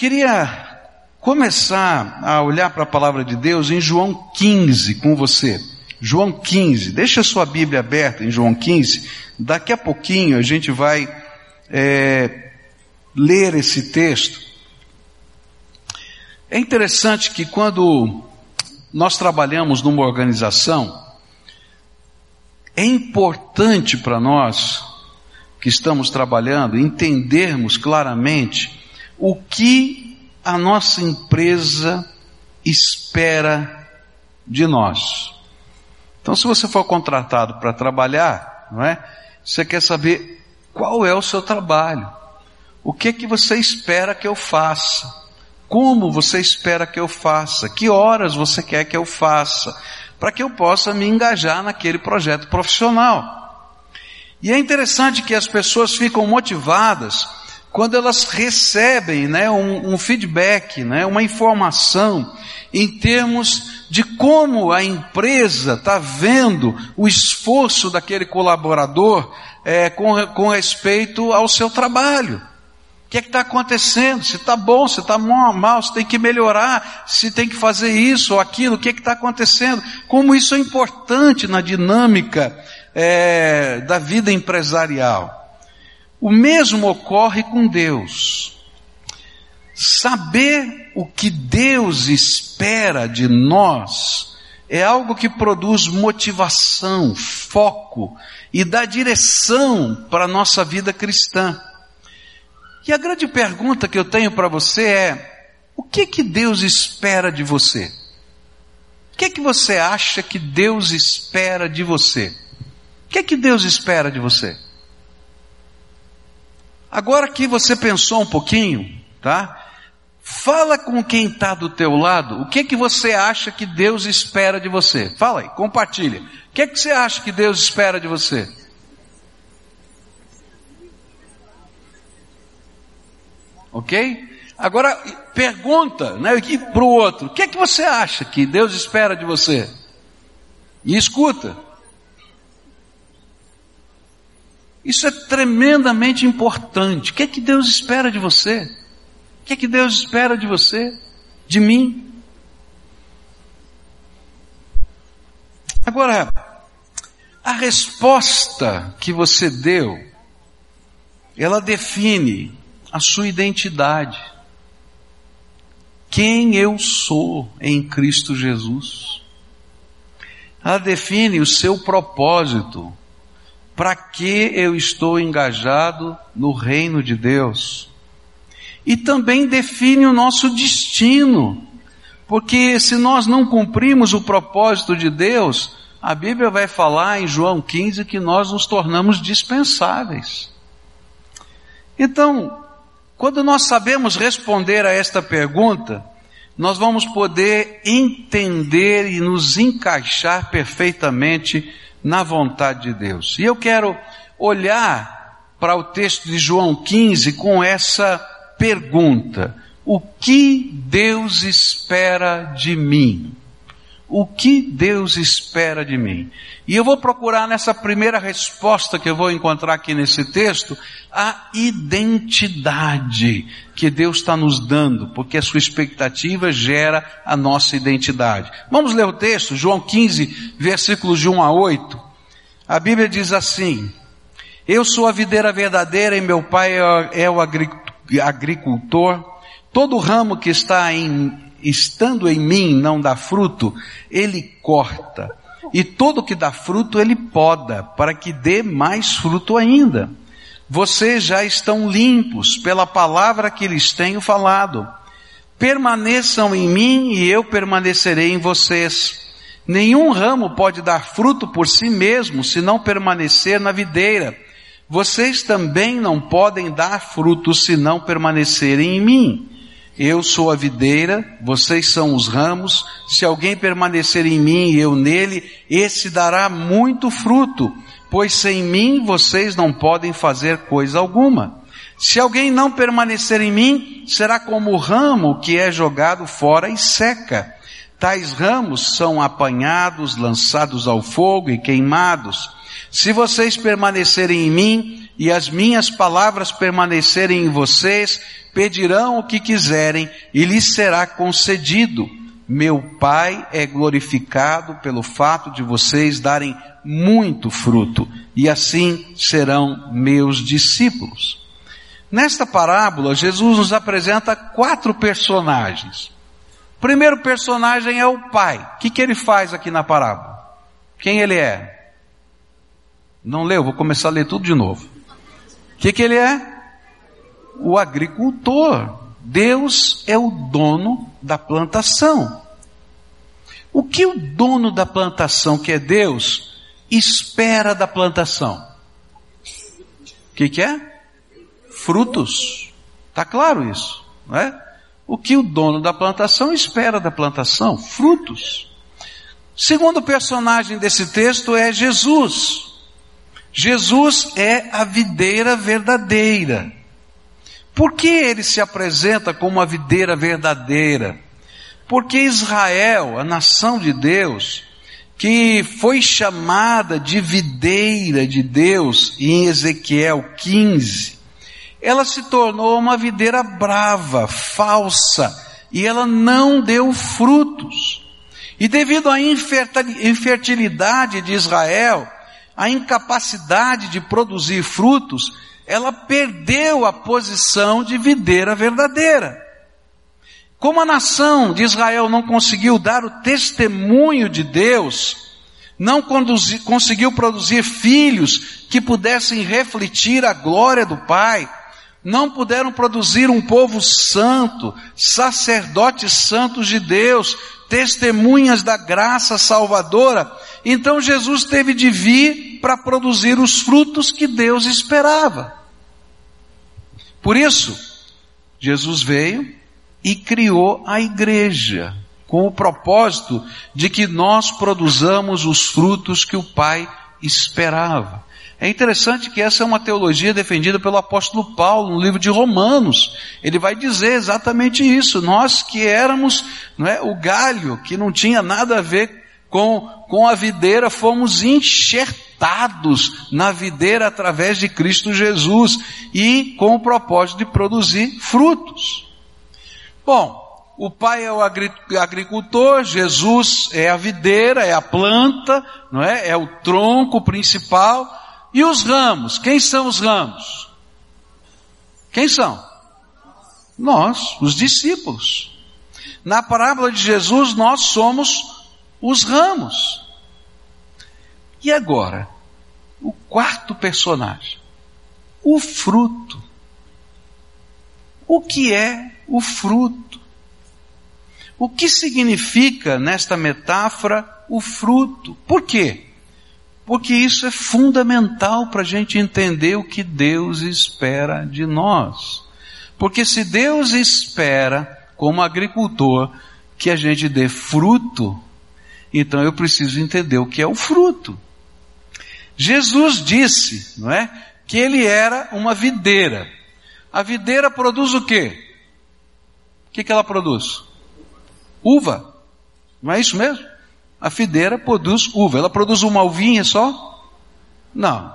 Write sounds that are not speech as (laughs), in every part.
Queria começar a olhar para a palavra de Deus em João 15 com você. João 15, deixa a sua Bíblia aberta em João 15. Daqui a pouquinho a gente vai é, ler esse texto. É interessante que quando nós trabalhamos numa organização, é importante para nós que estamos trabalhando entendermos claramente o que a nossa empresa espera de nós. Então, se você for contratado para trabalhar, não é? Você quer saber qual é o seu trabalho? O que é que você espera que eu faça? Como você espera que eu faça? Que horas você quer que eu faça? Para que eu possa me engajar naquele projeto profissional. E é interessante que as pessoas ficam motivadas quando elas recebem né, um, um feedback, né, uma informação em termos de como a empresa está vendo o esforço daquele colaborador é, com, com respeito ao seu trabalho. O que é que está acontecendo? Se está bom, se está mal, se tem que melhorar, se tem que fazer isso ou aquilo, o que é está acontecendo? Como isso é importante na dinâmica é, da vida empresarial. O mesmo ocorre com Deus. Saber o que Deus espera de nós é algo que produz motivação, foco e dá direção para a nossa vida cristã. E a grande pergunta que eu tenho para você é: o que que Deus espera de você? O que que você acha que Deus espera de você? O que que Deus espera de você? Agora que você pensou um pouquinho, tá? Fala com quem está do teu lado, o que que você acha que Deus espera de você? Fala aí, compartilha. O que que você acha que Deus espera de você? Ok? Agora pergunta, né, para o outro, o que que você acha que Deus espera de você? E escuta. Isso é tremendamente importante. O que é que Deus espera de você? O que é que Deus espera de você? De mim? Agora, a resposta que você deu, ela define a sua identidade. Quem eu sou em Cristo Jesus. Ela define o seu propósito para que eu estou engajado no reino de Deus. E também define o nosso destino, porque se nós não cumprimos o propósito de Deus, a Bíblia vai falar em João 15 que nós nos tornamos dispensáveis. Então, quando nós sabemos responder a esta pergunta, nós vamos poder entender e nos encaixar perfeitamente na vontade de Deus. E eu quero olhar para o texto de João 15 com essa pergunta: O que Deus espera de mim? O que Deus espera de mim? E eu vou procurar nessa primeira resposta que eu vou encontrar aqui nesse texto, a identidade que Deus está nos dando, porque a sua expectativa gera a nossa identidade. Vamos ler o texto, João 15, versículos de 1 a 8. A Bíblia diz assim, eu sou a videira verdadeira e meu pai é o agricultor. Todo ramo que está em estando em mim não dá fruto, ele corta. E todo que dá fruto ele poda, para que dê mais fruto ainda. Vocês já estão limpos pela palavra que lhes tenho falado. Permaneçam em mim e eu permanecerei em vocês. Nenhum ramo pode dar fruto por si mesmo se não permanecer na videira. Vocês também não podem dar fruto se não permanecerem em mim. Eu sou a videira, vocês são os ramos. Se alguém permanecer em mim e eu nele, esse dará muito fruto, pois sem mim vocês não podem fazer coisa alguma. Se alguém não permanecer em mim, será como o ramo que é jogado fora e seca. Tais ramos são apanhados, lançados ao fogo e queimados. Se vocês permanecerem em mim e as minhas palavras permanecerem em vocês, pedirão o que quiserem e lhes será concedido. Meu Pai é glorificado pelo fato de vocês darem muito fruto, e assim serão meus discípulos. Nesta parábola, Jesus nos apresenta quatro personagens. O primeiro personagem é o pai. O que, que ele faz aqui na parábola? Quem ele é? Não leu? Vou começar a ler tudo de novo. O que, que ele é? O agricultor. Deus é o dono da plantação. O que o dono da plantação, que é Deus, espera da plantação? O que, que é? frutos. Está claro isso, não é? O que o dono da plantação espera da plantação? Frutos. Segundo personagem desse texto é Jesus. Jesus é a videira verdadeira. Por que ele se apresenta como a videira verdadeira? Porque Israel, a nação de Deus, que foi chamada de videira de Deus em Ezequiel 15, ela se tornou uma videira brava, falsa, e ela não deu frutos. E devido à infertilidade de Israel, à incapacidade de produzir frutos, ela perdeu a posição de videira verdadeira. Como a nação de Israel não conseguiu dar o testemunho de Deus, não conseguiu produzir filhos que pudessem refletir a glória do Pai, não puderam produzir um povo santo, sacerdotes santos de Deus, testemunhas da graça salvadora. Então Jesus teve de vir para produzir os frutos que Deus esperava. Por isso, Jesus veio e criou a igreja, com o propósito de que nós produzamos os frutos que o Pai esperava. É interessante que essa é uma teologia defendida pelo apóstolo Paulo no livro de Romanos. Ele vai dizer exatamente isso. Nós que éramos é, o galho, que não tinha nada a ver com, com a videira, fomos enxertados na videira através de Cristo Jesus e com o propósito de produzir frutos. Bom, o pai é o agricultor, Jesus é a videira, é a planta, não é? É o tronco principal. E os ramos? Quem são os ramos? Quem são? Nós, os discípulos. Na parábola de Jesus, nós somos os ramos. E agora, o quarto personagem, o fruto. O que é o fruto? O que significa nesta metáfora o fruto? Por quê? Porque isso é fundamental para a gente entender o que Deus espera de nós. Porque se Deus espera, como agricultor, que a gente dê fruto, então eu preciso entender o que é o fruto. Jesus disse, não é? Que ele era uma videira. A videira produz o quê? O que, que ela produz? Uva. Não é isso mesmo? A fideira produz uva. Ela produz uma uvinha só? Não.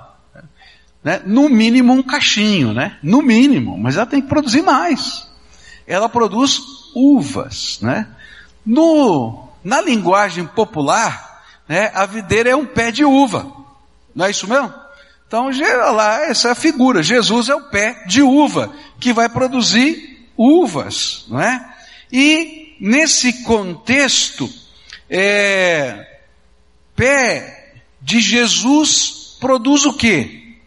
Né? No mínimo um cachinho, né? No mínimo, mas ela tem que produzir mais. Ela produz uvas, né? No, na linguagem popular, né, a videira é um pé de uva. Não é isso mesmo? Então, lá, essa é a figura. Jesus é o pé de uva, que vai produzir uvas, não é? E, nesse contexto, é, pé de Jesus produz o quê?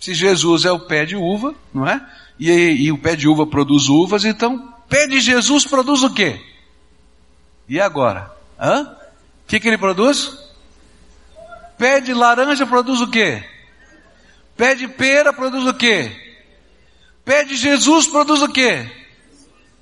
Se Jesus é o pé de uva, não é? E, e o pé de uva produz uvas, então pé de Jesus produz o quê? E agora? Hã? O que, que ele produz? Pé de laranja produz o quê? Pé de pera produz o quê? Pé de Jesus produz o quê?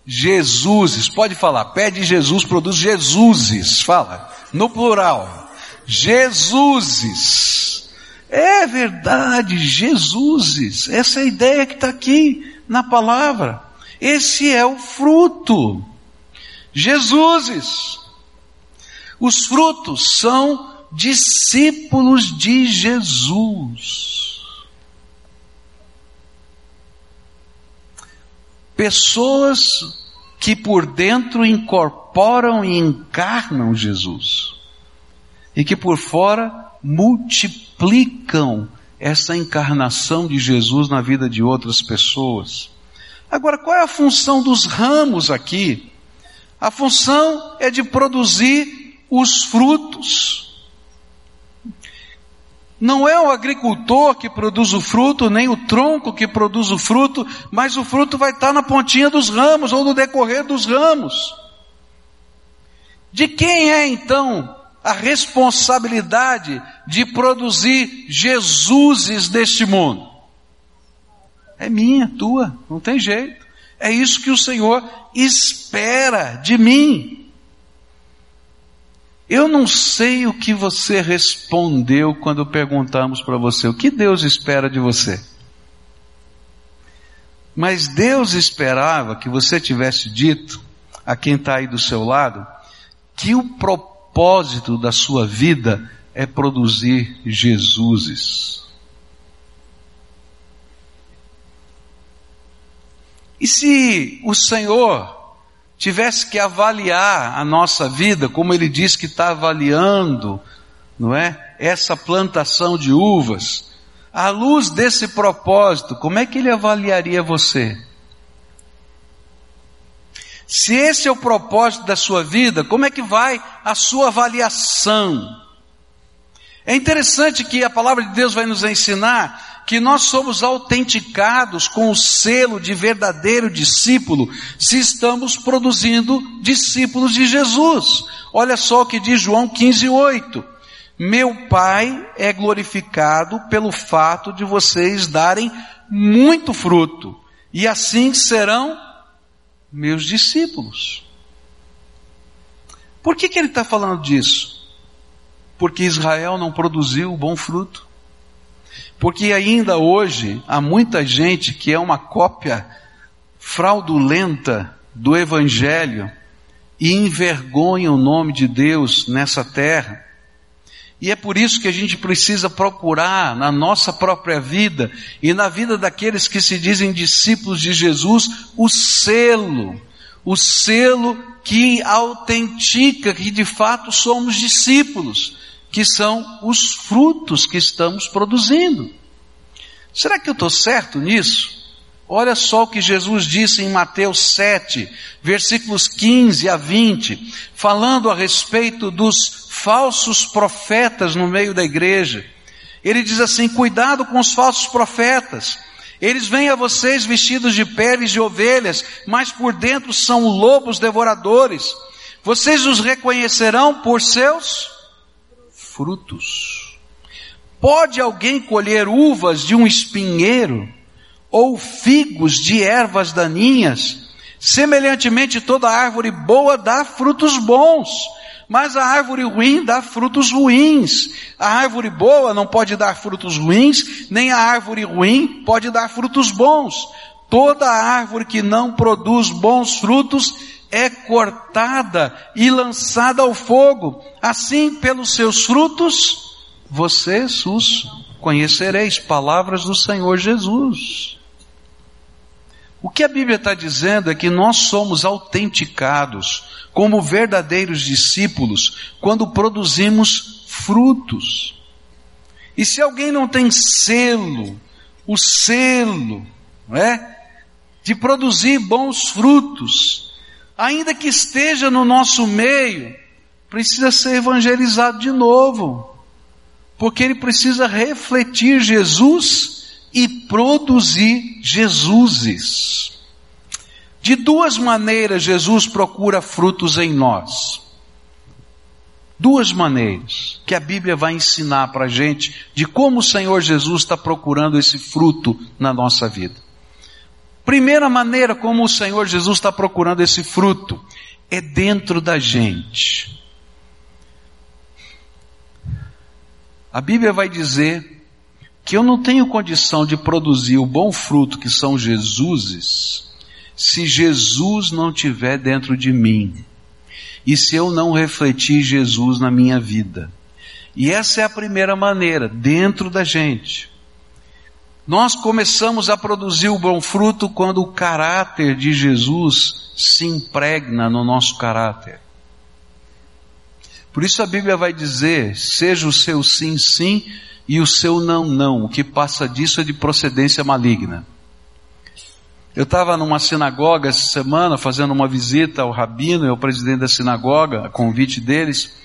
Jesuses, pode falar, pede Jesus, produz Jesuses, fala, no plural. Jesuses. É verdade, Jesuses. Essa é a ideia que está aqui na palavra. Esse é o fruto. Jesuses. Os frutos são discípulos de Jesus. pessoas que por dentro incorporam e encarnam Jesus e que por fora multiplicam essa encarnação de Jesus na vida de outras pessoas. Agora, qual é a função dos ramos aqui? A função é de produzir os frutos. Não é o agricultor que produz o fruto, nem o tronco que produz o fruto, mas o fruto vai estar na pontinha dos ramos ou no decorrer dos ramos. De quem é então a responsabilidade de produzir Jesuses deste mundo? É minha, tua, não tem jeito. É isso que o Senhor espera de mim. Eu não sei o que você respondeu quando perguntamos para você o que Deus espera de você. Mas Deus esperava que você tivesse dito a quem está aí do seu lado que o propósito da sua vida é produzir Jesuses. E se o Senhor tivesse que avaliar a nossa vida, como ele diz que está avaliando, não é? Essa plantação de uvas, à luz desse propósito, como é que ele avaliaria você? Se esse é o propósito da sua vida, como é que vai a sua avaliação? É interessante que a palavra de Deus vai nos ensinar que nós somos autenticados com o selo de verdadeiro discípulo se estamos produzindo discípulos de Jesus. Olha só o que diz João 15:8. Meu Pai é glorificado pelo fato de vocês darem muito fruto, e assim serão meus discípulos. Por que, que ele está falando disso? Porque Israel não produziu bom fruto. Porque ainda hoje há muita gente que é uma cópia fraudulenta do Evangelho e envergonha o nome de Deus nessa terra. E é por isso que a gente precisa procurar na nossa própria vida e na vida daqueles que se dizem discípulos de Jesus o selo, o selo que autentica que de fato somos discípulos que são os frutos que estamos produzindo. Será que eu estou certo nisso? Olha só o que Jesus disse em Mateus 7, versículos 15 a 20, falando a respeito dos falsos profetas no meio da igreja. Ele diz assim: cuidado com os falsos profetas. Eles vêm a vocês vestidos de peles de ovelhas, mas por dentro são lobos devoradores. Vocês os reconhecerão por seus frutos. Pode alguém colher uvas de um espinheiro ou figos de ervas daninhas? Semelhantemente, toda árvore boa dá frutos bons, mas a árvore ruim dá frutos ruins. A árvore boa não pode dar frutos ruins, nem a árvore ruim pode dar frutos bons. Toda árvore que não produz bons frutos é cortada e lançada ao fogo. Assim, pelos seus frutos, vocês os conhecereis. Palavras do Senhor Jesus. O que a Bíblia está dizendo é que nós somos autenticados como verdadeiros discípulos quando produzimos frutos. E se alguém não tem selo, o selo, não é? De produzir bons frutos, ainda que esteja no nosso meio, precisa ser evangelizado de novo, porque ele precisa refletir Jesus e produzir Jesuses. De duas maneiras Jesus procura frutos em nós. Duas maneiras que a Bíblia vai ensinar para a gente de como o Senhor Jesus está procurando esse fruto na nossa vida. Primeira maneira como o Senhor Jesus está procurando esse fruto é dentro da gente. A Bíblia vai dizer que eu não tenho condição de produzir o bom fruto que são Jesuses, se Jesus não tiver dentro de mim. E se eu não refletir Jesus na minha vida. E essa é a primeira maneira, dentro da gente. Nós começamos a produzir o bom fruto quando o caráter de Jesus se impregna no nosso caráter. Por isso a Bíblia vai dizer: seja o seu sim, sim e o seu não, não. O que passa disso é de procedência maligna. Eu estava numa sinagoga essa semana fazendo uma visita ao rabino e ao presidente da sinagoga, a convite deles,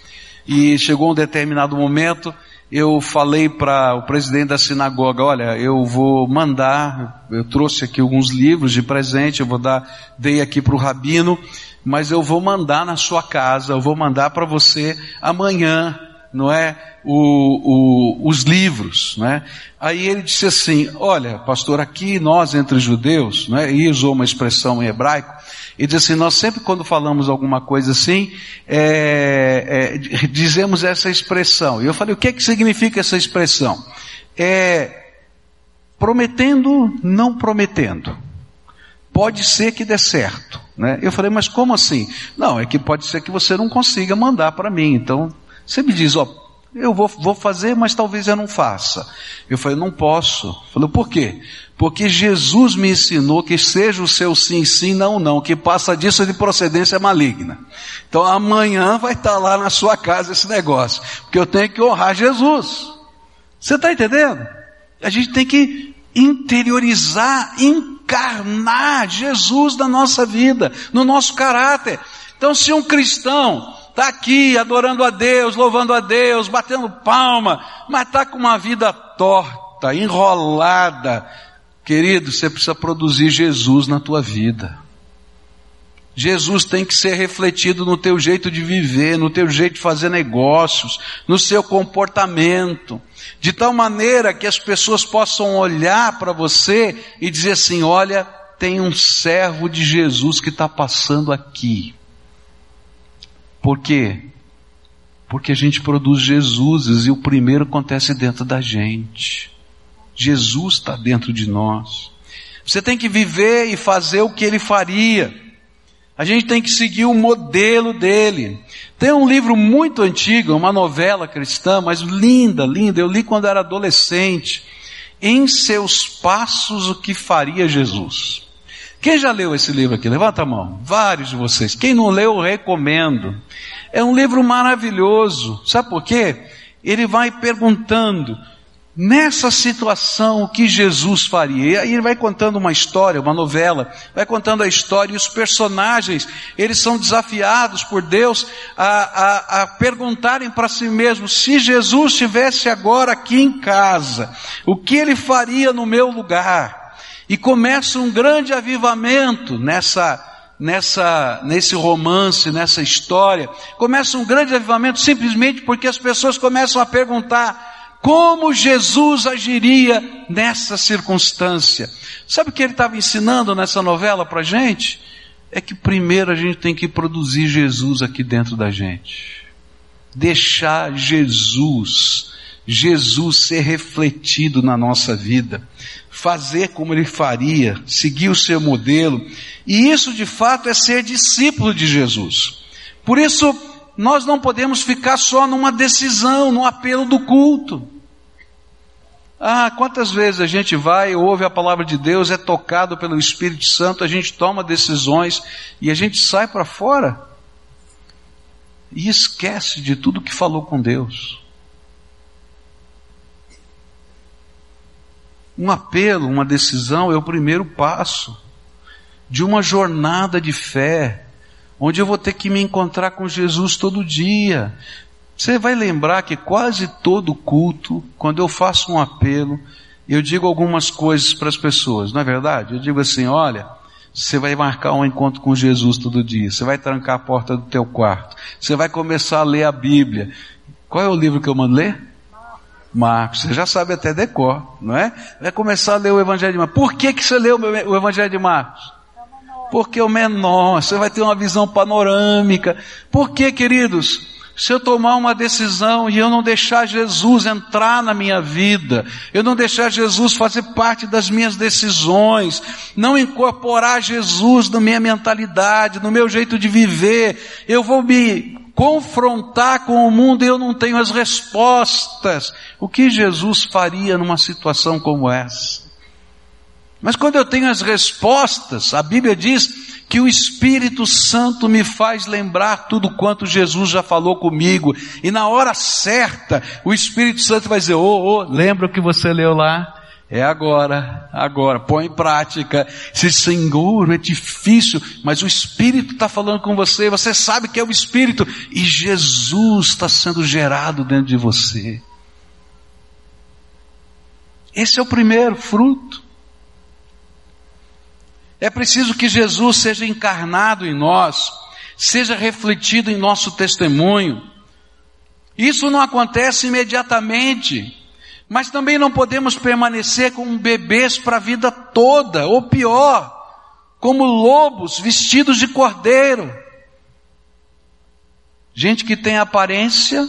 e chegou um determinado momento, eu falei para o presidente da sinagoga, olha, eu vou mandar, eu trouxe aqui alguns livros de presente, eu vou dar, dei aqui para o rabino, mas eu vou mandar na sua casa, eu vou mandar para você amanhã, não é? O, o, os livros, né? Aí ele disse assim, olha, pastor, aqui nós entre judeus, né? E usou uma expressão em hebraico, ele disse assim, nós sempre quando falamos alguma coisa assim, é, é, dizemos essa expressão. E eu falei, o que é que significa essa expressão? É, prometendo, não prometendo. Pode ser que dê certo. Né? Eu falei, mas como assim? Não, é que pode ser que você não consiga mandar para mim. Então, você me diz, ó, eu vou, vou fazer, mas talvez eu não faça. Eu falei, não posso. Falei, por quê? Porque Jesus me ensinou que seja o seu sim, sim, não, não, que passa disso de procedência maligna. Então amanhã vai estar lá na sua casa esse negócio. Porque eu tenho que honrar Jesus. Você está entendendo? A gente tem que interiorizar, encarnar Jesus na nossa vida, no nosso caráter. Então se um cristão está aqui adorando a Deus, louvando a Deus, batendo palma, mas está com uma vida torta, enrolada. Querido, você precisa produzir Jesus na tua vida. Jesus tem que ser refletido no teu jeito de viver, no teu jeito de fazer negócios, no seu comportamento, de tal maneira que as pessoas possam olhar para você e dizer assim: olha, tem um servo de Jesus que está passando aqui. Por quê? Porque a gente produz Jesus e o primeiro acontece dentro da gente. Jesus está dentro de nós. Você tem que viver e fazer o que ele faria. A gente tem que seguir o modelo dele. Tem um livro muito antigo, uma novela cristã, mas linda, linda. Eu li quando era adolescente. Em seus passos, o que faria Jesus? Quem já leu esse livro aqui? Levanta a mão. Vários de vocês. Quem não leu, eu recomendo. É um livro maravilhoso. Sabe por quê? Ele vai perguntando, nessa situação, o que Jesus faria? E aí ele vai contando uma história, uma novela, vai contando a história e os personagens, eles são desafiados por Deus a, a, a perguntarem para si mesmos, se Jesus estivesse agora aqui em casa, o que ele faria no meu lugar? E começa um grande avivamento nessa, nessa, nesse romance, nessa história. Começa um grande avivamento simplesmente porque as pessoas começam a perguntar como Jesus agiria nessa circunstância. Sabe o que ele estava ensinando nessa novela para gente? É que primeiro a gente tem que produzir Jesus aqui dentro da gente. Deixar Jesus, Jesus ser refletido na nossa vida fazer como ele faria, seguir o seu modelo. E isso de fato é ser discípulo de Jesus. Por isso, nós não podemos ficar só numa decisão, no apelo do culto. Ah, quantas vezes a gente vai, ouve a palavra de Deus, é tocado pelo Espírito Santo, a gente toma decisões e a gente sai para fora e esquece de tudo que falou com Deus. Um apelo, uma decisão é o primeiro passo de uma jornada de fé, onde eu vou ter que me encontrar com Jesus todo dia. Você vai lembrar que quase todo culto, quando eu faço um apelo, eu digo algumas coisas para as pessoas, não é verdade? Eu digo assim, olha, você vai marcar um encontro com Jesus todo dia, você vai trancar a porta do teu quarto, você vai começar a ler a Bíblia. Qual é o livro que eu mando ler? Marcos, você já sabe até decor, não é? Vai começar a ler o Evangelho de Marcos. Por que, que você leu o Evangelho de Marcos? Porque é o menor, você vai ter uma visão panorâmica. Por que, queridos? Se eu tomar uma decisão e eu não deixar Jesus entrar na minha vida, eu não deixar Jesus fazer parte das minhas decisões, não incorporar Jesus na minha mentalidade, no meu jeito de viver, eu vou me confrontar com o mundo e eu não tenho as respostas. O que Jesus faria numa situação como essa? Mas quando eu tenho as respostas, a Bíblia diz que o Espírito Santo me faz lembrar tudo quanto Jesus já falou comigo. E na hora certa, o Espírito Santo vai dizer, ô, oh, oh, lembra o que você leu lá? É agora, agora, põe em prática. Se Senhor, é difícil, mas o Espírito está falando com você, você sabe que é o Espírito, e Jesus está sendo gerado dentro de você. Esse é o primeiro fruto. É preciso que Jesus seja encarnado em nós, seja refletido em nosso testemunho. Isso não acontece imediatamente, mas também não podemos permanecer como bebês para a vida toda, ou pior, como lobos vestidos de cordeiro. Gente que tem aparência,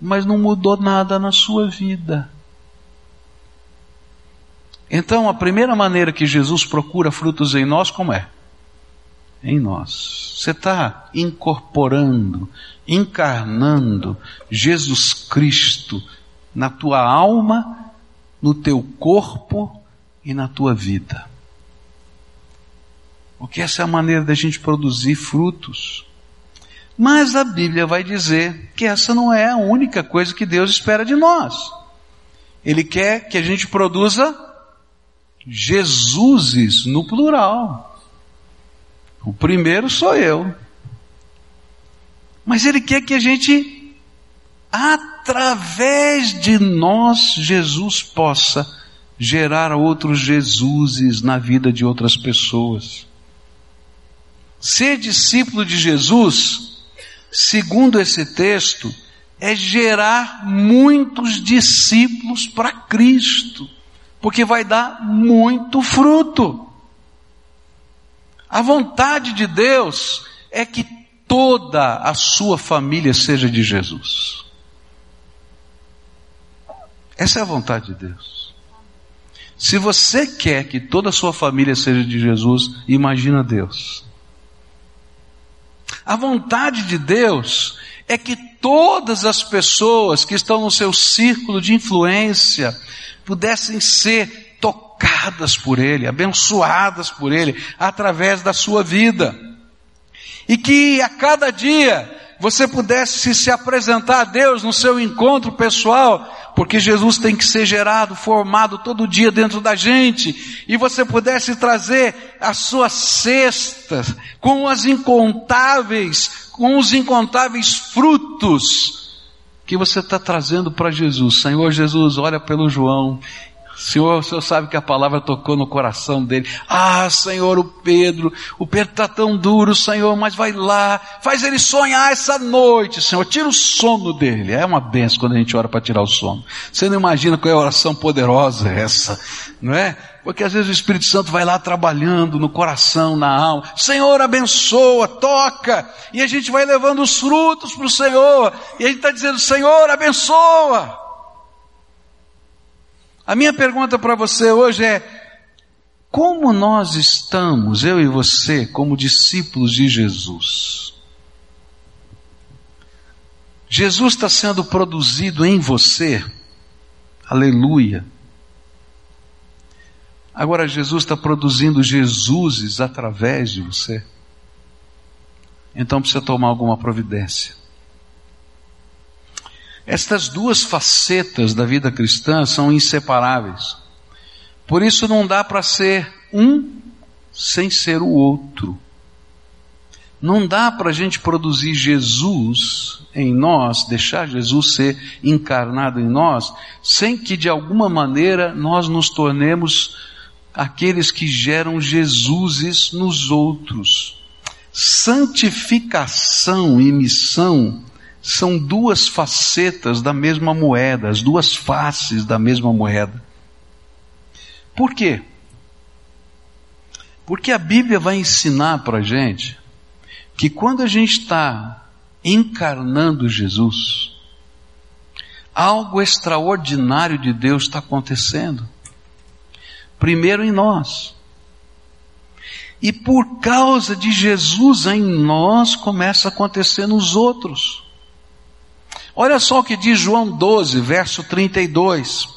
mas não mudou nada na sua vida. Então, a primeira maneira que Jesus procura frutos em nós, como é? Em nós. Você está incorporando, encarnando Jesus Cristo na tua alma, no teu corpo e na tua vida. Porque essa é a maneira da gente produzir frutos. Mas a Bíblia vai dizer que essa não é a única coisa que Deus espera de nós. Ele quer que a gente produza Jesuses no plural. O primeiro sou eu. Mas ele quer que a gente, através de nós, Jesus possa gerar outros Jesuses na vida de outras pessoas. Ser discípulo de Jesus, segundo esse texto, é gerar muitos discípulos para Cristo porque vai dar muito fruto. A vontade de Deus é que toda a sua família seja de Jesus. Essa é a vontade de Deus. Se você quer que toda a sua família seja de Jesus, imagina Deus. A vontade de Deus é que todas as pessoas que estão no seu círculo de influência, pudessem ser tocadas por Ele, abençoadas por Ele, através da sua vida. E que a cada dia você pudesse se apresentar a Deus no seu encontro pessoal, porque Jesus tem que ser gerado, formado todo dia dentro da gente, e você pudesse trazer a sua cesta com as incontáveis, com os incontáveis frutos que você está trazendo para Jesus. Senhor Jesus, olha pelo João. Senhor, o Senhor sabe que a palavra tocou no coração dele. Ah, Senhor, o Pedro, o Pedro está tão duro, Senhor, mas vai lá, faz ele sonhar essa noite, Senhor, tira o sono dele. É uma benção quando a gente ora para tirar o sono. Você não imagina qual é a oração poderosa essa, não é? Porque às vezes o Espírito Santo vai lá trabalhando no coração, na alma. Senhor, abençoa, toca. E a gente vai levando os frutos para o Senhor. E a gente está dizendo, Senhor, abençoa. A minha pergunta para você hoje é, como nós estamos, eu e você, como discípulos de Jesus? Jesus está sendo produzido em você. Aleluia. Agora Jesus está produzindo Jesuses através de você. Então precisa tomar alguma providência. Estas duas facetas da vida cristã são inseparáveis. Por isso não dá para ser um sem ser o outro. Não dá para a gente produzir Jesus em nós, deixar Jesus ser encarnado em nós, sem que de alguma maneira nós nos tornemos aqueles que geram Jesuses nos outros. Santificação e missão são duas facetas da mesma moeda, as duas faces da mesma moeda. Por quê? Porque a Bíblia vai ensinar para a gente que quando a gente está encarnando Jesus, algo extraordinário de Deus está acontecendo primeiro em nós. E por causa de Jesus em nós, começa a acontecer nos outros. Olha só o que diz João 12, verso 32.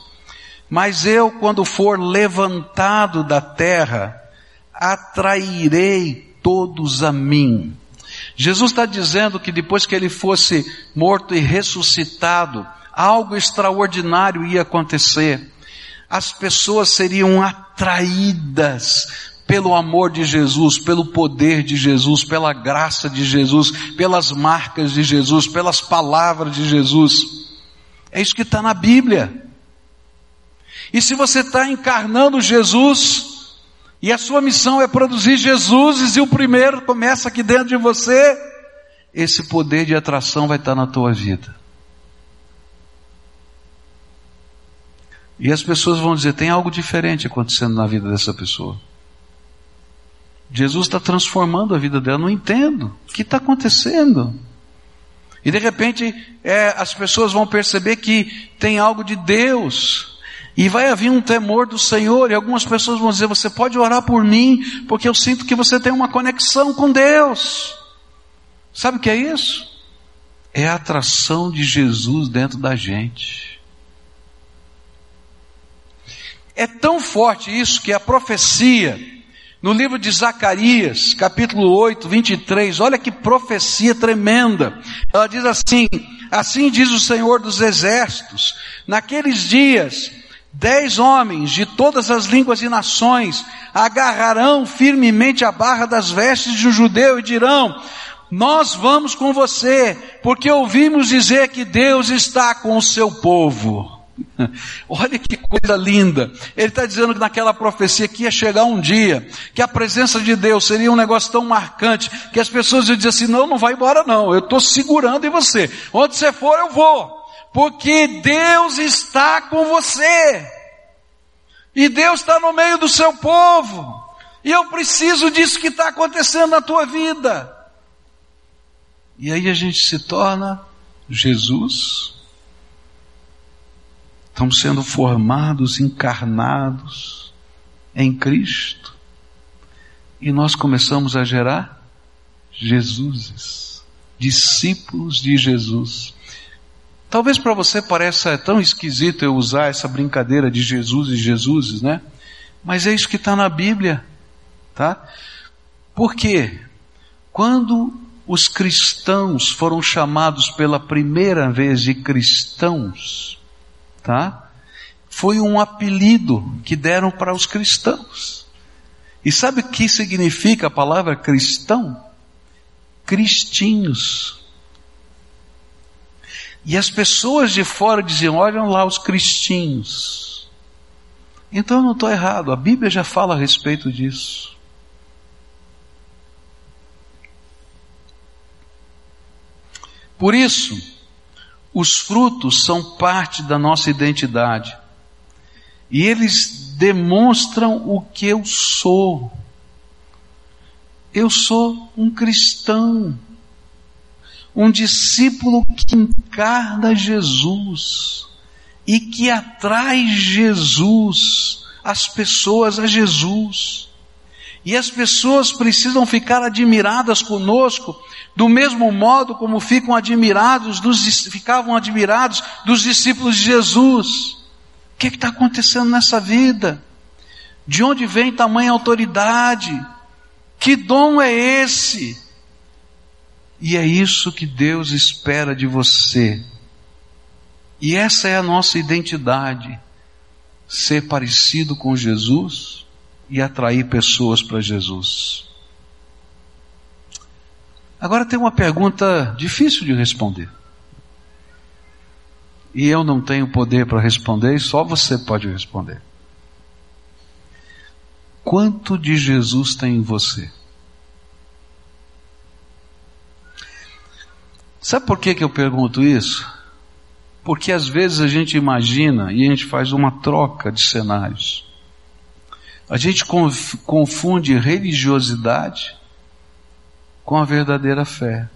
Mas eu, quando for levantado da terra, atrairei todos a mim. Jesus está dizendo que depois que ele fosse morto e ressuscitado, algo extraordinário ia acontecer. As pessoas seriam atraídas pelo amor de Jesus, pelo poder de Jesus, pela graça de Jesus, pelas marcas de Jesus, pelas palavras de Jesus. É isso que está na Bíblia. E se você está encarnando Jesus, e a sua missão é produzir Jesus, e o primeiro começa aqui dentro de você, esse poder de atração vai estar na tua vida. E as pessoas vão dizer: tem algo diferente acontecendo na vida dessa pessoa. Jesus está transformando a vida dela, não entendo. O que está acontecendo? E de repente é, as pessoas vão perceber que tem algo de Deus. E vai haver um temor do Senhor, e algumas pessoas vão dizer: Você pode orar por mim, porque eu sinto que você tem uma conexão com Deus. Sabe o que é isso? É a atração de Jesus dentro da gente. É tão forte isso que a profecia, no livro de Zacarias, capítulo 8, 23, olha que profecia tremenda. Ela diz assim: Assim diz o Senhor dos Exércitos, naqueles dias, dez homens de todas as línguas e nações agarrarão firmemente a barra das vestes de um judeu e dirão: Nós vamos com você, porque ouvimos dizer que Deus está com o seu povo. (laughs) Olha que coisa linda. Ele está dizendo que naquela profecia que ia chegar um dia, que a presença de Deus seria um negócio tão marcante, que as pessoas iam dizer assim, não, não vai embora não, eu estou segurando em você. Onde você for, eu vou. Porque Deus está com você. E Deus está no meio do seu povo. E eu preciso disso que está acontecendo na tua vida. E aí a gente se torna Jesus estamos sendo formados, encarnados em Cristo. E nós começamos a gerar Jesuses, discípulos de Jesus. Talvez para você pareça tão esquisito eu usar essa brincadeira de Jesus e Jesuses, né? Mas é isso que está na Bíblia, tá? Por quê? Quando os cristãos foram chamados pela primeira vez de cristãos, tá? Foi um apelido que deram para os cristãos. E sabe o que significa a palavra cristão? Cristinhos. E as pessoas de fora diziam: olham lá os cristinhos. Então eu não estou errado, a Bíblia já fala a respeito disso. Por isso, os frutos são parte da nossa identidade. E eles demonstram o que eu sou. Eu sou um cristão, um discípulo que encarna Jesus e que atrai Jesus, as pessoas a Jesus. E as pessoas precisam ficar admiradas conosco, do mesmo modo como ficam admirados dos, ficavam admirados dos discípulos de Jesus. O que é está acontecendo nessa vida? De onde vem tamanha autoridade? Que dom é esse? E é isso que Deus espera de você. E essa é a nossa identidade: ser parecido com Jesus e atrair pessoas para Jesus. Agora tem uma pergunta difícil de responder. E eu não tenho poder para responder, e só você pode responder. Quanto de Jesus tem em você? Sabe por que, que eu pergunto isso? Porque às vezes a gente imagina e a gente faz uma troca de cenários. A gente confunde religiosidade com a verdadeira fé.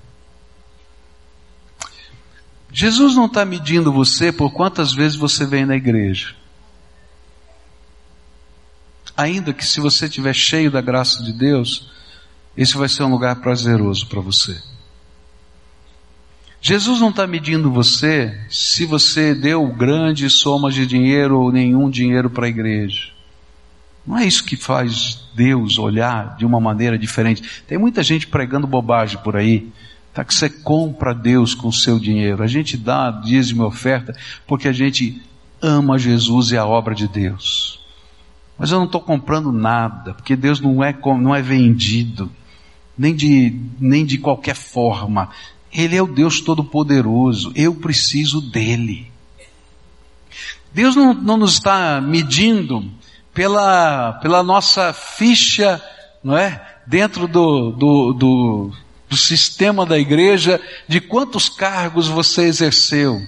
Jesus não está medindo você por quantas vezes você vem na igreja. Ainda que se você estiver cheio da graça de Deus, esse vai ser um lugar prazeroso para você. Jesus não está medindo você se você deu grandes somas de dinheiro ou nenhum dinheiro para a igreja. Não é isso que faz Deus olhar de uma maneira diferente. Tem muita gente pregando bobagem por aí. Tá que você compra Deus com o seu dinheiro. A gente dá dízimo e oferta porque a gente ama Jesus e a obra de Deus. Mas eu não estou comprando nada, porque Deus não é, não é vendido, nem de, nem de qualquer forma. Ele é o Deus Todo-Poderoso. Eu preciso dele. Deus não, não nos está medindo pela, pela nossa ficha, não é? Dentro do, do, do, do sistema da igreja, de quantos cargos você exerceu.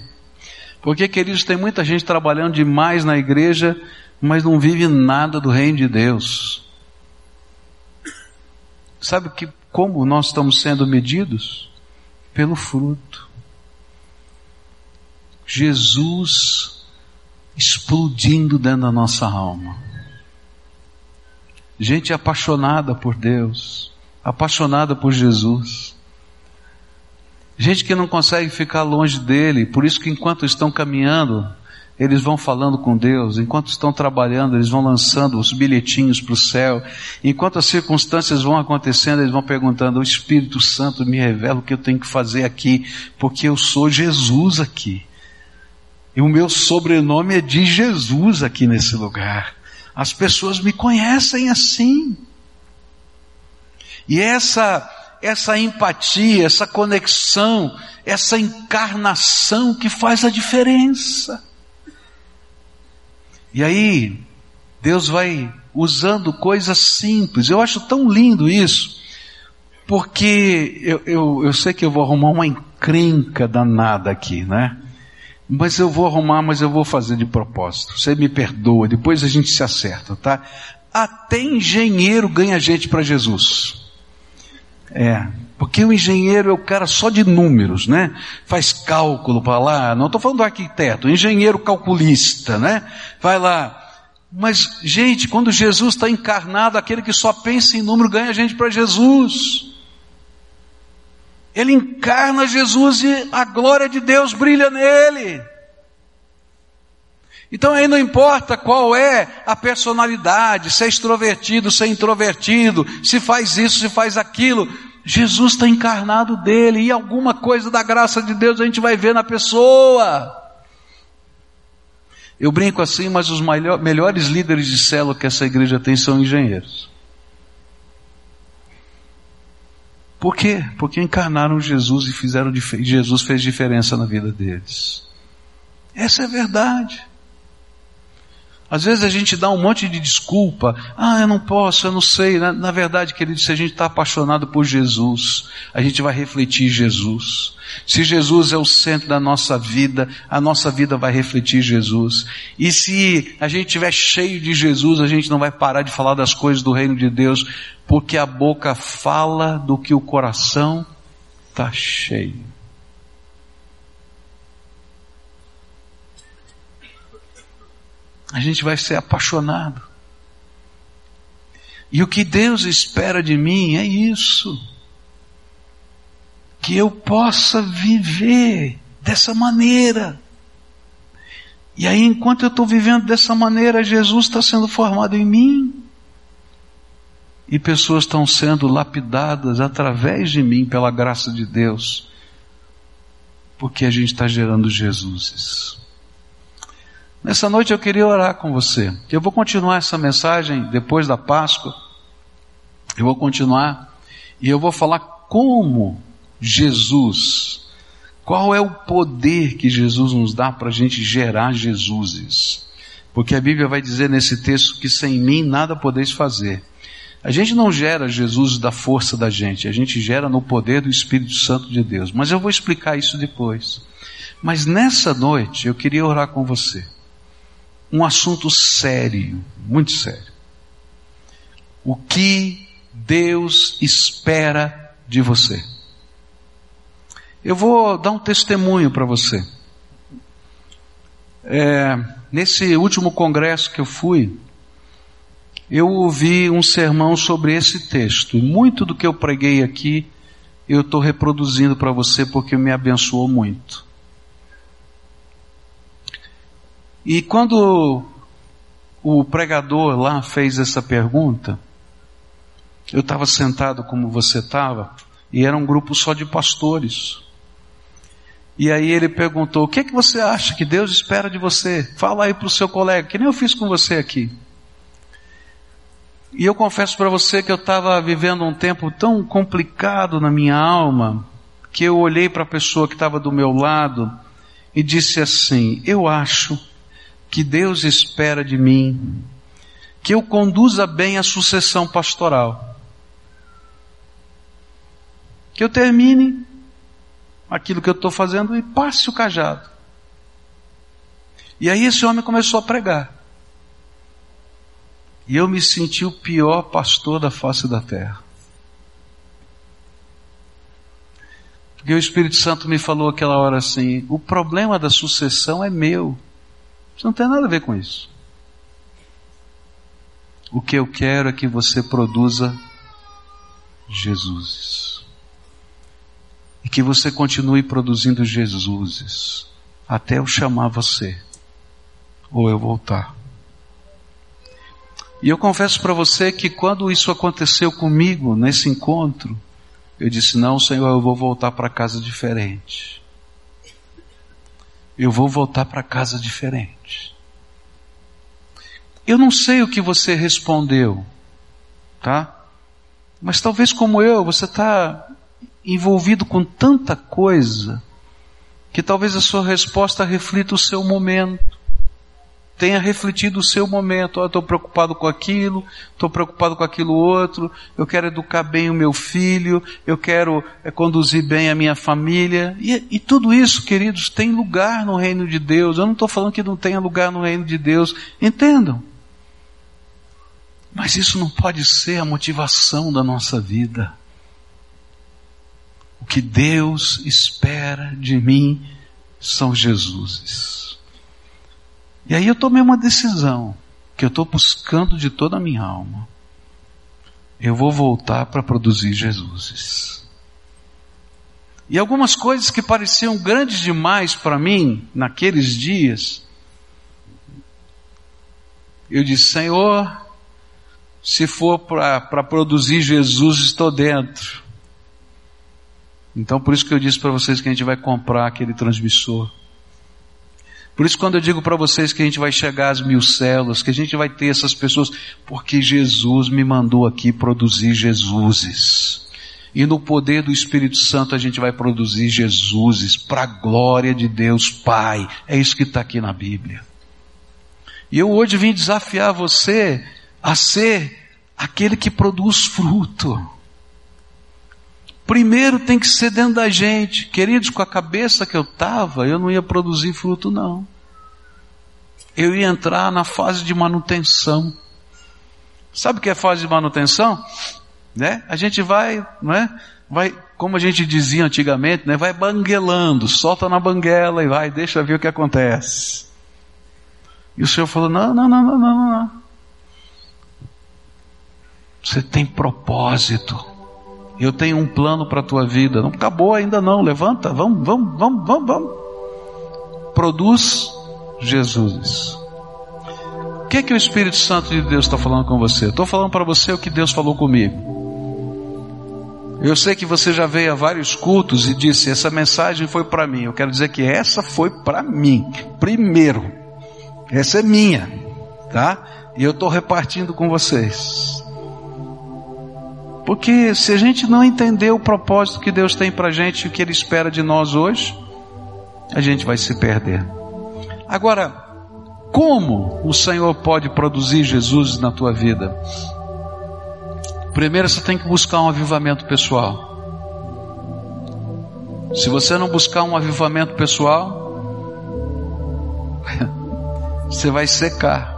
Porque, queridos, tem muita gente trabalhando demais na igreja, mas não vive nada do reino de Deus. Sabe que como nós estamos sendo medidos? Pelo fruto. Jesus explodindo dentro da nossa alma. Gente apaixonada por Deus, apaixonada por Jesus. Gente que não consegue ficar longe dele, por isso que enquanto estão caminhando, eles vão falando com Deus, enquanto estão trabalhando, eles vão lançando os bilhetinhos para o céu, enquanto as circunstâncias vão acontecendo, eles vão perguntando, o Espírito Santo me revela o que eu tenho que fazer aqui, porque eu sou Jesus aqui. E o meu sobrenome é de Jesus aqui nesse lugar. As pessoas me conhecem assim. E essa essa empatia, essa conexão, essa encarnação que faz a diferença. E aí, Deus vai usando coisas simples. Eu acho tão lindo isso, porque eu, eu, eu sei que eu vou arrumar uma encrenca danada aqui, né? Mas eu vou arrumar, mas eu vou fazer de propósito. Você me perdoa, depois a gente se acerta, tá? Até engenheiro ganha gente para Jesus. É, porque o engenheiro é o cara só de números, né? Faz cálculo para lá. Não estou falando do arquiteto, engenheiro calculista, né? Vai lá. Mas, gente, quando Jesus está encarnado, aquele que só pensa em número ganha gente para Jesus. Ele encarna Jesus e a glória de Deus brilha nele. Então aí não importa qual é a personalidade, se é extrovertido, se é introvertido, se faz isso, se faz aquilo. Jesus está encarnado dele e alguma coisa da graça de Deus a gente vai ver na pessoa. Eu brinco assim, mas os melhores líderes de célula que essa igreja tem são engenheiros. Por quê? Porque encarnaram Jesus e fizeram Jesus fez diferença na vida deles. Essa é a verdade. Às vezes a gente dá um monte de desculpa. Ah, eu não posso, eu não sei. Na, na verdade, querido, se a gente está apaixonado por Jesus, a gente vai refletir Jesus. Se Jesus é o centro da nossa vida, a nossa vida vai refletir Jesus. E se a gente estiver cheio de Jesus, a gente não vai parar de falar das coisas do reino de Deus, porque a boca fala do que o coração está cheio. a gente vai ser apaixonado. E o que Deus espera de mim é isso. Que eu possa viver dessa maneira. E aí, enquanto eu estou vivendo dessa maneira, Jesus está sendo formado em mim. E pessoas estão sendo lapidadas através de mim pela graça de Deus. Porque a gente está gerando Jesuses. Nessa noite eu queria orar com você. Eu vou continuar essa mensagem depois da Páscoa. Eu vou continuar e eu vou falar como Jesus, qual é o poder que Jesus nos dá para a gente gerar Jesuses. Porque a Bíblia vai dizer nesse texto que sem mim nada podeis fazer. A gente não gera Jesus da força da gente, a gente gera no poder do Espírito Santo de Deus. Mas eu vou explicar isso depois. Mas nessa noite eu queria orar com você um assunto sério, muito sério. O que Deus espera de você? Eu vou dar um testemunho para você. É, nesse último congresso que eu fui, eu ouvi um sermão sobre esse texto. Muito do que eu preguei aqui eu estou reproduzindo para você porque me abençoou muito. E quando o pregador lá fez essa pergunta, eu estava sentado como você estava, e era um grupo só de pastores. E aí ele perguntou: O que é que você acha que Deus espera de você? Fala aí para o seu colega, que nem eu fiz com você aqui. E eu confesso para você que eu estava vivendo um tempo tão complicado na minha alma, que eu olhei para a pessoa que estava do meu lado e disse assim: Eu acho que Deus espera de mim que eu conduza bem a sucessão pastoral. Que eu termine aquilo que eu estou fazendo e passe o cajado. E aí esse homem começou a pregar. E eu me senti o pior pastor da face da terra. Porque o Espírito Santo me falou aquela hora assim: o problema da sucessão é meu. Isso não tem nada a ver com isso. O que eu quero é que você produza Jesus. E que você continue produzindo Jesuses até eu chamar você ou eu voltar. E eu confesso para você que quando isso aconteceu comigo nesse encontro, eu disse: Não, Senhor, eu vou voltar para casa diferente. Eu vou voltar para casa diferente. Eu não sei o que você respondeu, tá? Mas talvez como eu, você está envolvido com tanta coisa que talvez a sua resposta reflita o seu momento tenha refletido o seu momento. Oh, estou preocupado com aquilo, estou preocupado com aquilo outro, eu quero educar bem o meu filho, eu quero é, conduzir bem a minha família. E, e tudo isso, queridos, tem lugar no reino de Deus. Eu não estou falando que não tenha lugar no reino de Deus. Entendam. Mas isso não pode ser a motivação da nossa vida. O que Deus espera de mim são Jesuses. E aí eu tomei uma decisão que eu estou buscando de toda a minha alma. Eu vou voltar para produzir Jesuses. E algumas coisas que pareciam grandes demais para mim naqueles dias, eu disse, Senhor, se for para produzir Jesus, estou dentro. Então por isso que eu disse para vocês que a gente vai comprar aquele transmissor. Por isso, quando eu digo para vocês que a gente vai chegar às mil células, que a gente vai ter essas pessoas, porque Jesus me mandou aqui produzir Jesuses. E no poder do Espírito Santo a gente vai produzir Jesuses para a glória de Deus Pai. É isso que está aqui na Bíblia. E eu hoje vim desafiar você a ser aquele que produz fruto. Primeiro tem que ser dentro da gente. Queridos, com a cabeça que eu estava, eu não ia produzir fruto, não. Eu ia entrar na fase de manutenção. Sabe o que é fase de manutenção? Né? A gente vai, não é? Vai, como a gente dizia antigamente, né? Vai banguelando, solta na banguela e vai, deixa ver o que acontece. E o Senhor falou: não, não, não, não, não, não. Você tem propósito. Eu tenho um plano para a tua vida. Não acabou ainda não. Levanta, vamos, vamos, vamos, vamos, vamos. Produz Jesus. O que é que o Espírito Santo de Deus está falando com você? Estou falando para você o que Deus falou comigo. Eu sei que você já veio a vários cultos e disse: essa mensagem foi para mim. Eu quero dizer que essa foi para mim. Primeiro, essa é minha, tá? E eu estou repartindo com vocês. Porque se a gente não entender o propósito que Deus tem para a gente e o que Ele espera de nós hoje, a gente vai se perder. Agora, como o Senhor pode produzir Jesus na tua vida? Primeiro você tem que buscar um avivamento pessoal. Se você não buscar um avivamento pessoal, (laughs) você vai secar.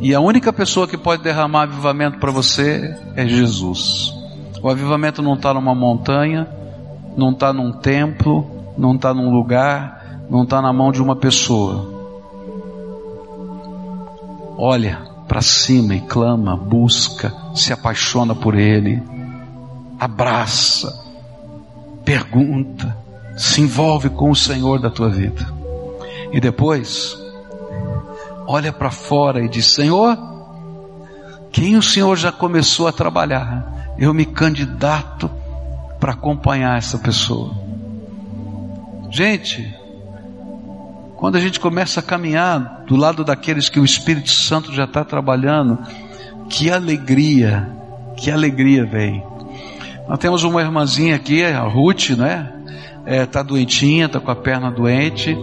E a única pessoa que pode derramar avivamento para você é Jesus. O avivamento não está numa montanha, não está num templo, não está num lugar, não está na mão de uma pessoa. Olha para cima e clama, busca, se apaixona por Ele. abraça, pergunta, se envolve com o Senhor da tua vida. E depois, olha para fora e diz: Senhor, quem o Senhor já começou a trabalhar, eu me candidato para acompanhar essa pessoa. Gente, quando a gente começa a caminhar do lado daqueles que o Espírito Santo já está trabalhando, que alegria, que alegria vem. Nós temos uma irmãzinha aqui, a Ruth, né? É, tá doentinha, tá com a perna doente,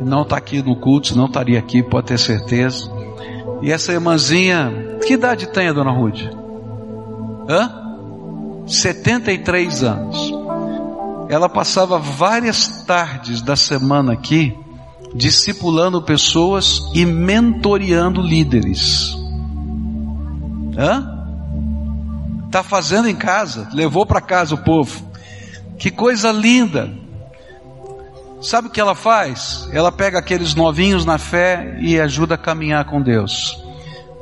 não está aqui no culto, não estaria aqui, pode ter certeza. E essa irmãzinha, que idade tem a dona Ruth? Hã? 73 anos. Ela passava várias tardes da semana aqui, discipulando pessoas e mentoreando líderes. Hã? Tá fazendo em casa, levou para casa o povo. Que coisa linda. Sabe o que ela faz? Ela pega aqueles novinhos na fé e ajuda a caminhar com Deus.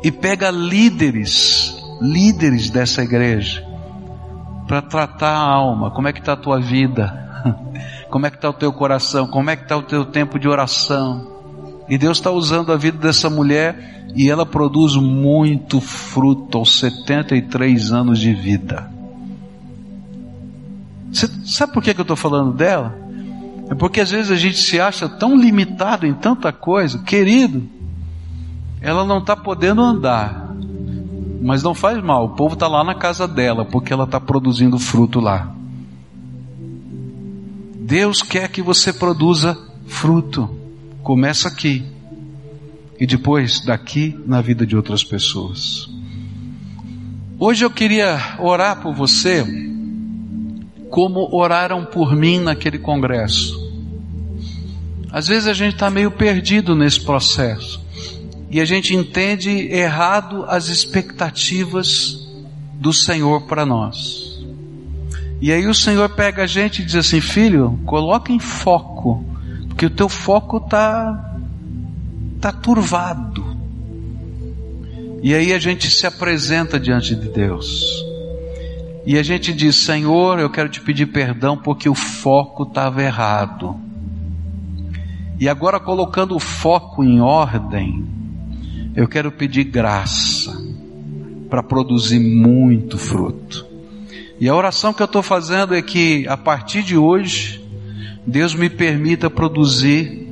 E pega líderes, líderes dessa igreja, para tratar a alma. Como é que está a tua vida? (laughs) Como é que está o teu coração? Como é que está o teu tempo de oração? E Deus está usando a vida dessa mulher e ela produz muito fruto aos 73 anos de vida. Sabe por que, que eu estou falando dela? É porque às vezes a gente se acha tão limitado em tanta coisa, querido, ela não está podendo andar, mas não faz mal, o povo está lá na casa dela, porque ela está produzindo fruto lá. Deus quer que você produza fruto. Começa aqui. E depois daqui na vida de outras pessoas. Hoje eu queria orar por você como oraram por mim naquele congresso. Às vezes a gente está meio perdido nesse processo e a gente entende errado as expectativas do Senhor para nós. E aí o Senhor pega a gente e diz assim: Filho, coloca em foco porque o teu foco está tá turvado. E aí a gente se apresenta diante de Deus. E a gente diz: Senhor, eu quero te pedir perdão porque o foco estava errado. E agora, colocando o foco em ordem, eu quero pedir graça para produzir muito fruto. E a oração que eu estou fazendo é que, a partir de hoje, Deus me permita produzir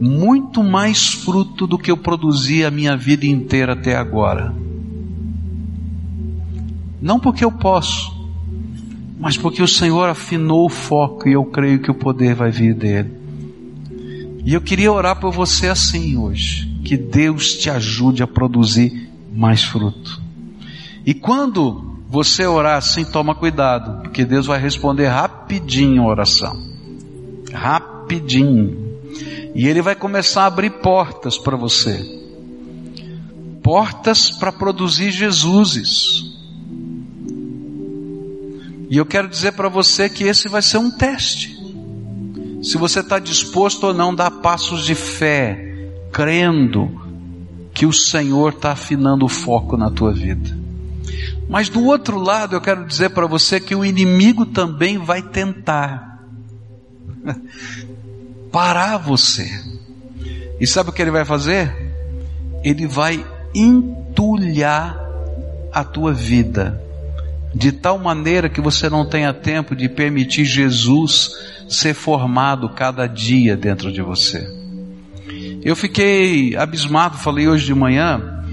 muito mais fruto do que eu produzi a minha vida inteira até agora. Não porque eu posso, mas porque o Senhor afinou o foco e eu creio que o poder vai vir dele. E eu queria orar por você assim hoje, que Deus te ajude a produzir mais fruto. E quando você orar assim, toma cuidado, porque Deus vai responder rapidinho a oração rapidinho. E ele vai começar a abrir portas para você. Portas para produzir Jesuses. E eu quero dizer para você que esse vai ser um teste. Se você está disposto ou não a dar passos de fé, crendo que o Senhor está afinando o foco na tua vida. Mas do outro lado, eu quero dizer para você que o inimigo também vai tentar (laughs) parar você. E sabe o que ele vai fazer? Ele vai entulhar a tua vida, de tal maneira que você não tenha tempo de permitir Jesus ser formado cada dia dentro de você. Eu fiquei abismado, falei hoje de manhã,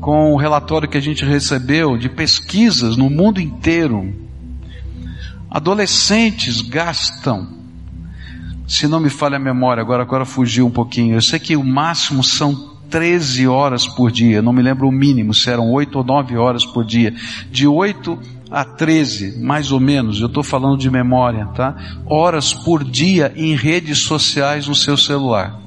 com o relatório que a gente recebeu de pesquisas no mundo inteiro. Adolescentes gastam se não me falha a memória, agora, agora fugiu um pouquinho. Eu sei que o máximo são 13 horas por dia, não me lembro o mínimo, se eram 8 ou 9 horas por dia. De 8 a 13, mais ou menos, eu estou falando de memória, tá? Horas por dia em redes sociais no seu celular.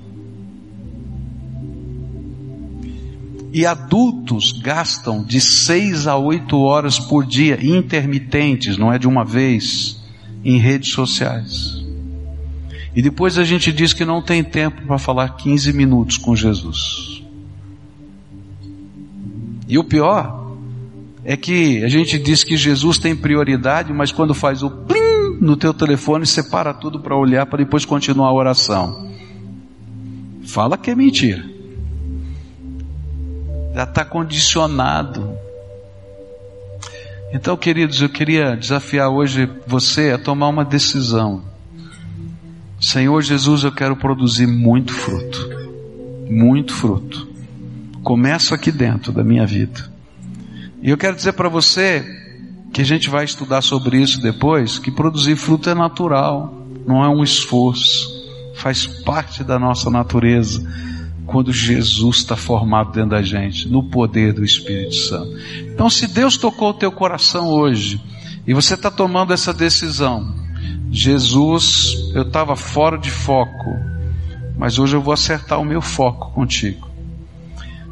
E adultos gastam de 6 a 8 horas por dia, intermitentes, não é de uma vez, em redes sociais. E depois a gente diz que não tem tempo para falar 15 minutos com Jesus. E o pior é que a gente diz que Jesus tem prioridade, mas quando faz o plim no teu telefone, separa tudo para olhar para depois continuar a oração. Fala que é mentira. Já está condicionado. Então, queridos, eu queria desafiar hoje você a tomar uma decisão. Senhor Jesus, eu quero produzir muito fruto. Muito fruto. Começo aqui dentro da minha vida. E eu quero dizer para você que a gente vai estudar sobre isso depois, que produzir fruto é natural, não é um esforço, faz parte da nossa natureza quando Jesus está formado dentro da gente, no poder do Espírito Santo. Então, se Deus tocou o teu coração hoje e você está tomando essa decisão, Jesus, eu estava fora de foco, mas hoje eu vou acertar o meu foco contigo.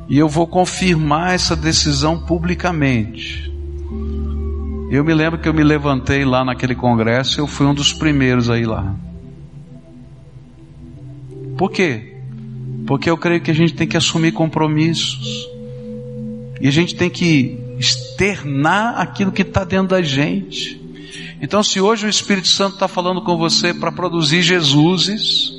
E eu vou confirmar essa decisão publicamente. Eu me lembro que eu me levantei lá naquele congresso, eu fui um dos primeiros a ir lá. Por quê? Porque eu creio que a gente tem que assumir compromissos. E a gente tem que externar aquilo que está dentro da gente. Então, se hoje o Espírito Santo está falando com você para produzir Jesuses,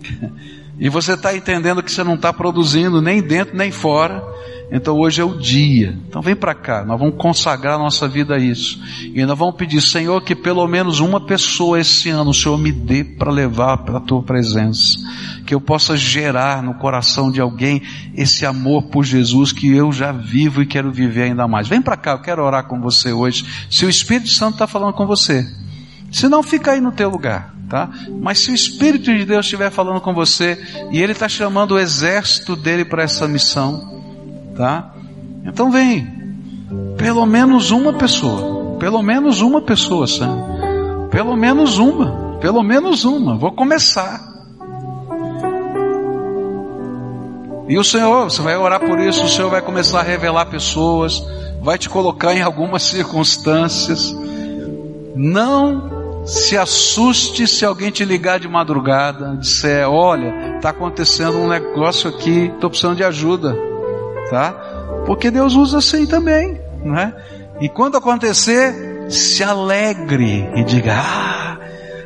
(laughs) e você está entendendo que você não está produzindo nem dentro nem fora, então hoje é o dia. Então vem para cá, nós vamos consagrar nossa vida a isso. E nós vamos pedir, Senhor, que pelo menos uma pessoa esse ano o Senhor me dê para levar para a tua presença. Que eu possa gerar no coração de alguém esse amor por Jesus que eu já vivo e quero viver ainda mais. Vem para cá, eu quero orar com você hoje. Se o Espírito Santo está falando com você, se não, fica aí no teu lugar, tá? Mas se o Espírito de Deus estiver falando com você e Ele está chamando o exército dele para essa missão, tá? Então vem, pelo menos uma pessoa, pelo menos uma pessoa, Sam. pelo menos uma, pelo menos uma. Vou começar. E o Senhor, você vai orar por isso, o Senhor vai começar a revelar pessoas, vai te colocar em algumas (laughs) circunstâncias. Não se assuste se alguém te ligar de madrugada, disser, olha, está acontecendo um negócio aqui, estou precisando de ajuda tá? Porque Deus usa assim também, né? E quando acontecer, se alegre e diga: Ah,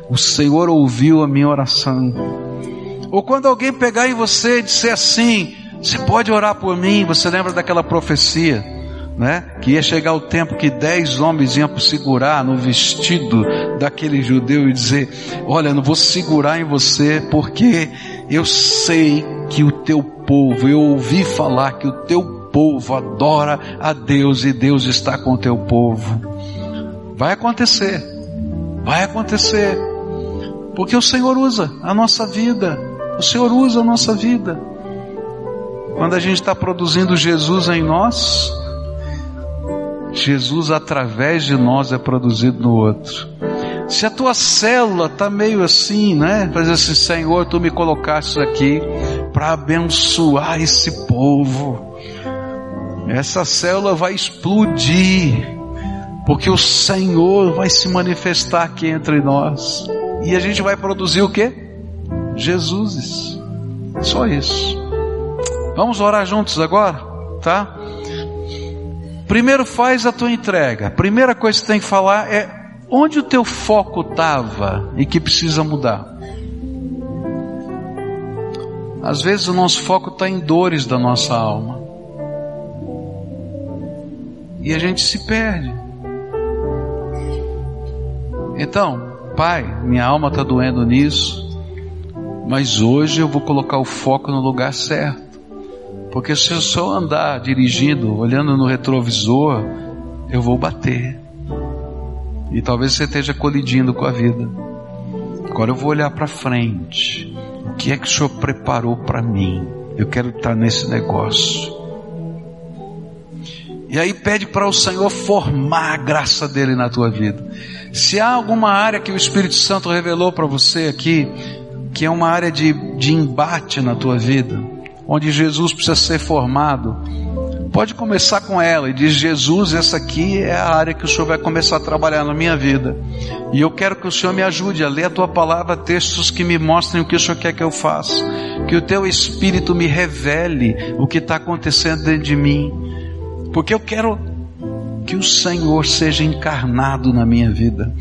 o Senhor ouviu a minha oração. Ou quando alguém pegar em você e disser assim: Você pode orar por mim? Você lembra daquela profecia? Né? Que ia chegar o tempo que dez homens iam segurar no vestido daquele judeu e dizer: Olha, não vou segurar em você porque eu sei que o teu povo, eu ouvi falar que o teu povo adora a Deus e Deus está com o teu povo. Vai acontecer, vai acontecer, porque o Senhor usa a nossa vida, o Senhor usa a nossa vida. Quando a gente está produzindo Jesus em nós, Jesus através de nós é produzido no outro. Se a tua célula está meio assim, né? Fazer assim, Senhor, tu me colocaste aqui para abençoar esse povo. Essa célula vai explodir, porque o Senhor vai se manifestar aqui entre nós. E a gente vai produzir o que? Jesus. Só isso. Vamos orar juntos agora, tá? Primeiro faz a tua entrega. A primeira coisa que tem que falar é Onde o teu foco estava e que precisa mudar? Às vezes o nosso foco está em dores da nossa alma. E a gente se perde. Então, Pai, minha alma está doendo nisso, mas hoje eu vou colocar o foco no lugar certo. Porque se eu só andar dirigindo, olhando no retrovisor, eu vou bater. E talvez você esteja colidindo com a vida. Agora eu vou olhar para frente. O que é que o Senhor preparou para mim? Eu quero estar nesse negócio. E aí pede para o Senhor formar a graça dele na tua vida. Se há alguma área que o Espírito Santo revelou para você aqui, que é uma área de, de embate na tua vida, onde Jesus precisa ser formado, Pode começar com ela e diz: Jesus, essa aqui é a área que o Senhor vai começar a trabalhar na minha vida. E eu quero que o Senhor me ajude a ler a tua palavra, textos que me mostrem o que o Senhor quer que eu faça. Que o teu Espírito me revele o que está acontecendo dentro de mim. Porque eu quero que o Senhor seja encarnado na minha vida.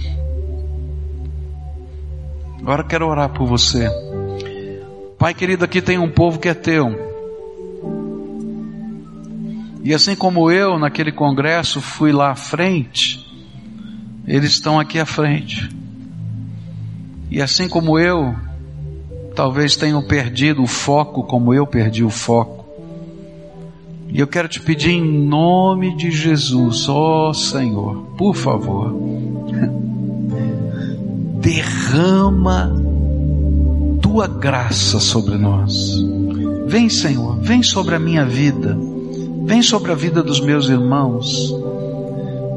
Agora quero orar por você. Pai querido, aqui tem um povo que é teu. E assim como eu, naquele congresso, fui lá à frente, eles estão aqui à frente. E assim como eu, talvez tenham perdido o foco, como eu perdi o foco. E eu quero te pedir em nome de Jesus, ó oh Senhor, por favor, (laughs) derrama tua graça sobre nós. Vem, Senhor, vem sobre a minha vida, vem sobre a vida dos meus irmãos,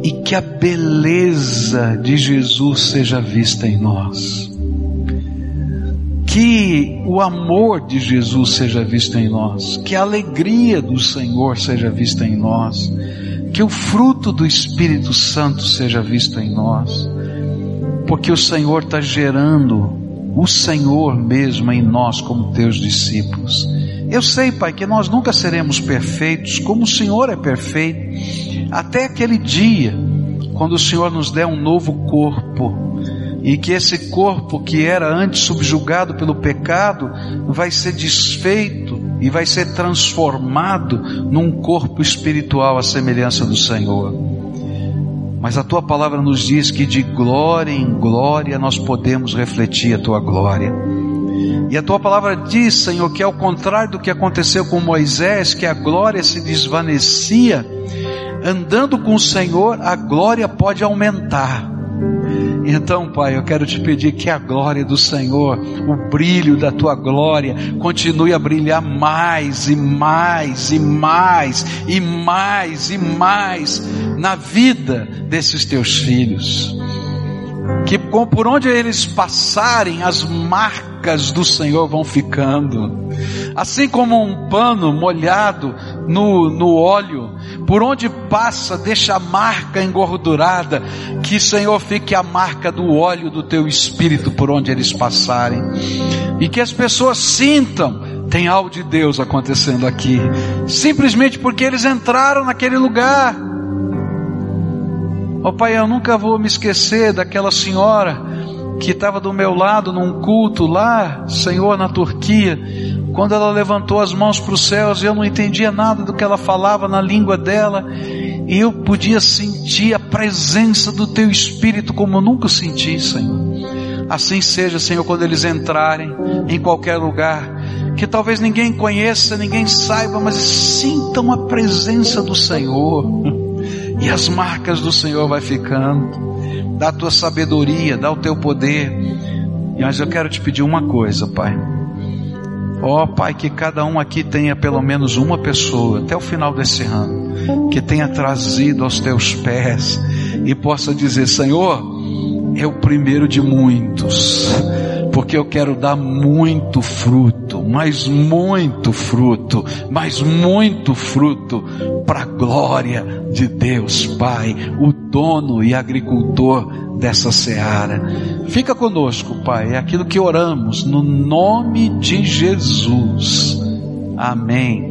e que a beleza de Jesus seja vista em nós. Que o amor de Jesus seja visto em nós, que a alegria do Senhor seja vista em nós, que o fruto do Espírito Santo seja visto em nós, porque o Senhor está gerando o Senhor mesmo em nós como teus discípulos. Eu sei, Pai, que nós nunca seremos perfeitos, como o Senhor é perfeito, até aquele dia, quando o Senhor nos der um novo corpo, e que esse corpo que era antes subjugado pelo pecado vai ser desfeito e vai ser transformado num corpo espiritual à semelhança do Senhor. Mas a tua palavra nos diz que de glória em glória nós podemos refletir a tua glória. E a tua palavra diz, Senhor, que ao contrário do que aconteceu com Moisés, que a glória se desvanecia, andando com o Senhor, a glória pode aumentar. Então, Pai, eu quero te pedir que a glória do Senhor, o brilho da tua glória, continue a brilhar mais e mais e mais e mais e mais na vida desses teus filhos. Que por onde eles passarem, as marcas do Senhor vão ficando. Assim como um pano molhado no, no óleo, por onde passa, deixa a marca engordurada, que Senhor fique a marca do óleo do teu espírito por onde eles passarem, e que as pessoas sintam, tem algo de Deus acontecendo aqui, simplesmente porque eles entraram naquele lugar. Ó oh, Pai, eu nunca vou me esquecer daquela senhora que estava do meu lado num culto lá, Senhor, na Turquia, quando ela levantou as mãos para os céus, eu não entendia nada do que ela falava na língua dela, e eu podia sentir a presença do Teu Espírito como eu nunca senti, Senhor. Assim seja, Senhor, quando eles entrarem em qualquer lugar, que talvez ninguém conheça, ninguém saiba, mas sintam a presença do Senhor. (laughs) E as marcas do Senhor vai ficando. Dá a tua sabedoria, dá o teu poder. Mas eu quero te pedir uma coisa, Pai Ó oh, Pai, que cada um aqui tenha pelo menos uma pessoa até o final desse ano que tenha trazido aos teus pés e possa dizer: Senhor, é o primeiro de muitos, porque eu quero dar muito fruto, mas muito fruto, mas muito fruto para a glória de Deus, Pai, o dono e agricultor dessa seara. Fica conosco, Pai, é aquilo que oramos no nome de Jesus. Amém.